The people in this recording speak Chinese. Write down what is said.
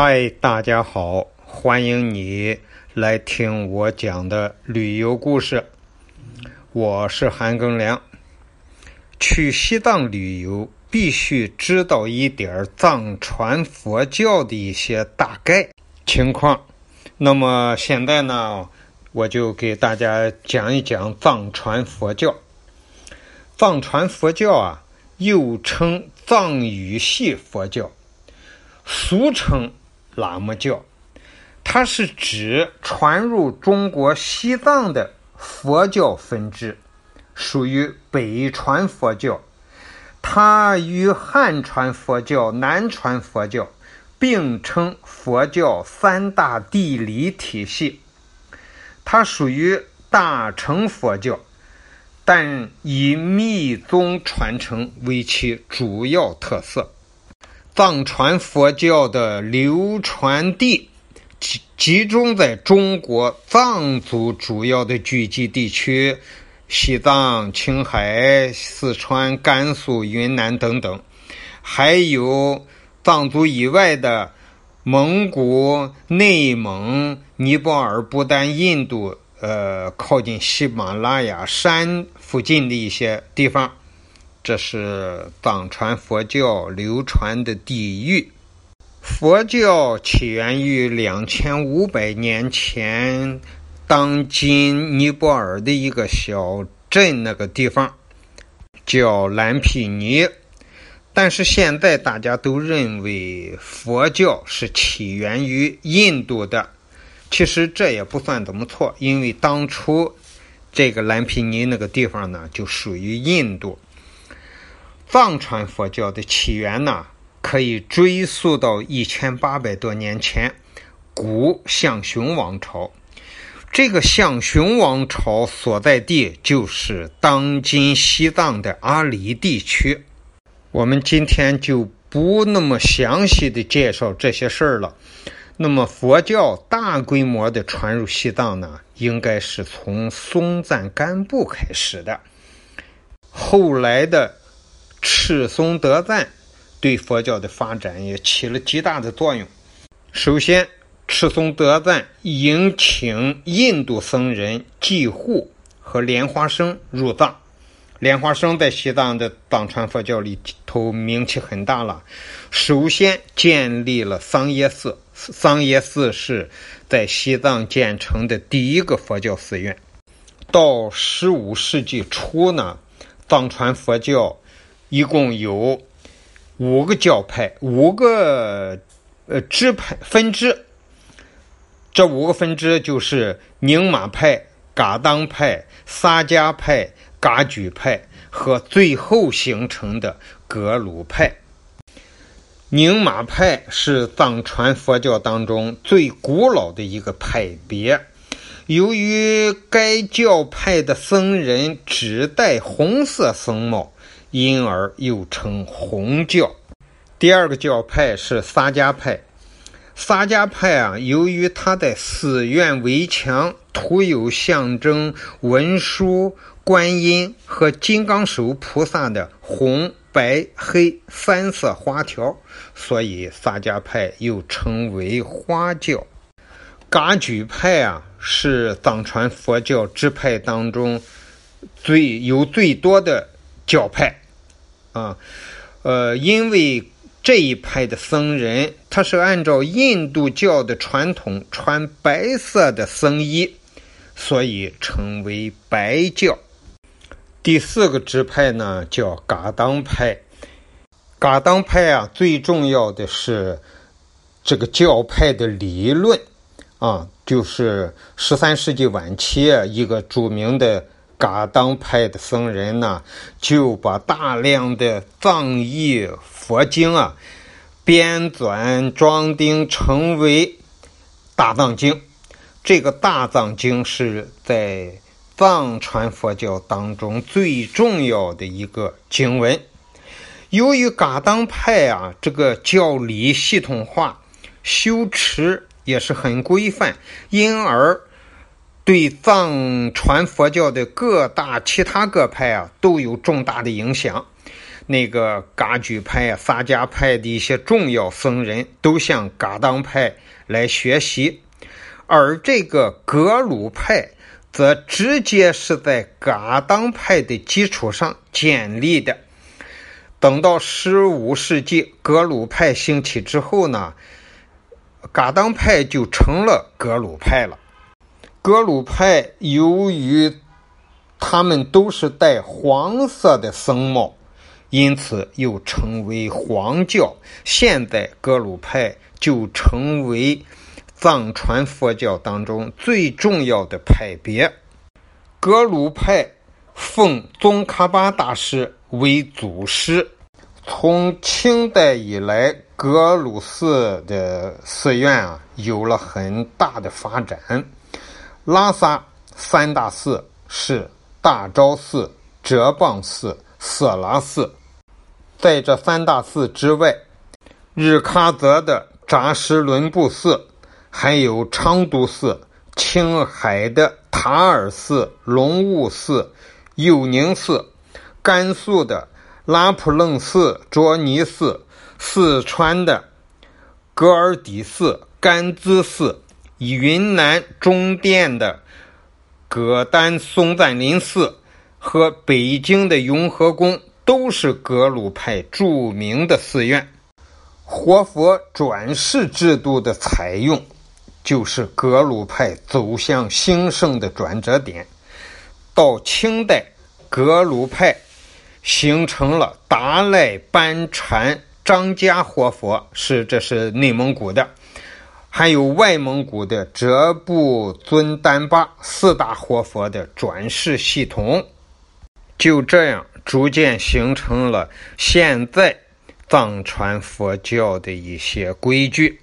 嗨，大家好，欢迎你来听我讲的旅游故事。我是韩庚良。去西藏旅游必须知道一点藏传佛教的一些大概情况。那么现在呢，我就给大家讲一讲藏传佛教。藏传佛教啊，又称藏语系佛教，俗称喇嘛教。它是指传入中国西藏的佛教分支，属于北传佛教。它与汉传佛教、南传佛教并称佛教三大地理体系。它属于大乘佛教。但以密宗传承为其主要特色。藏传佛教的流传地集集中在中国藏族主要的聚集地区，西藏、青海、四川、甘肃、云南等等，还有藏族以外的蒙古、内蒙、尼泊尔、不丹、印度。呃，靠近喜马拉雅山附近的一些地方，这是藏传佛教流传的地域。佛教起源于两千五百年前，当今尼泊尔的一个小镇那个地方，叫蓝毗尼。但是现在大家都认为佛教是起源于印度的。其实这也不算怎么错，因为当初这个蓝毗尼那个地方呢，就属于印度。藏传佛教的起源呢，可以追溯到一千八百多年前，古象雄王朝。这个象雄王朝所在地就是当今西藏的阿里地区。我们今天就不那么详细的介绍这些事儿了。那么佛教大规模的传入西藏呢，应该是从松赞干布开始的。后来的赤松德赞对佛教的发展也起了极大的作用。首先，赤松德赞迎请印度僧人济护和莲花生入藏。莲花生在西藏的藏传佛教里头名气很大了。首先建立了桑耶寺，桑耶寺是在西藏建成的第一个佛教寺院。到十五世纪初呢，藏传佛教一共有五个教派，五个呃支派分支。这五个分支就是宁玛派、噶当派、萨迦派。噶举派和最后形成的格鲁派。宁玛派是藏传佛教当中最古老的一个派别。由于该教派的僧人只戴红色僧帽，因而又称红教。第二个教派是萨迦派。萨迦派啊，由于他在寺院围墙涂有象征文殊。观音和金刚手菩萨的红、白、黑三色花条，所以萨迦派又称为花教。噶举派啊，是藏传佛教支派当中最有最多的教派啊。呃，因为这一派的僧人，他是按照印度教的传统穿白色的僧衣，所以称为白教。第四个支派呢，叫噶当派。噶当派啊，最重要的是这个教派的理论啊，就是十三世纪晚期一个著名的噶当派的僧人呢，就把大量的藏译佛经啊编纂装订成为大藏经。这个大藏经是在。藏传佛教当中最重要的一个经文，由于噶当派啊，这个教理系统化，修持也是很规范，因而对藏传佛教的各大其他各派啊都有重大的影响。那个噶举派、萨迦派的一些重要僧人都向噶当派来学习，而这个格鲁派则直接是在噶当派的基础上建立的。等到十五世纪格鲁派兴起之后呢，噶当派就成了格鲁派了。格鲁派由于他们都是戴黄色的僧帽，因此又称为黄教。现在格鲁派就成为藏传佛教当中最重要的派别。格鲁派奉宗喀巴大师为祖师。从清代以来，格鲁寺的寺院啊有了很大的发展。拉萨三大寺是大昭寺、哲蚌寺、色拉寺。在这三大寺之外，日喀则的扎什伦布寺，还有昌都寺、青海的塔尔寺、龙雾寺、佑宁寺，甘肃的拉卜楞寺、卓尼寺，四川的格尔底寺、甘孜寺。云南中甸的葛丹松赞林寺和北京的雍和宫都是格鲁派著名的寺院。活佛转世制度的采用，就是格鲁派走向兴盛的转折点。到清代，格鲁派形成了达赖班禅张家活佛，是这是内蒙古的。还有外蒙古的哲布尊丹巴四大活佛的转世系统，就这样逐渐形成了现在藏传佛教的一些规矩。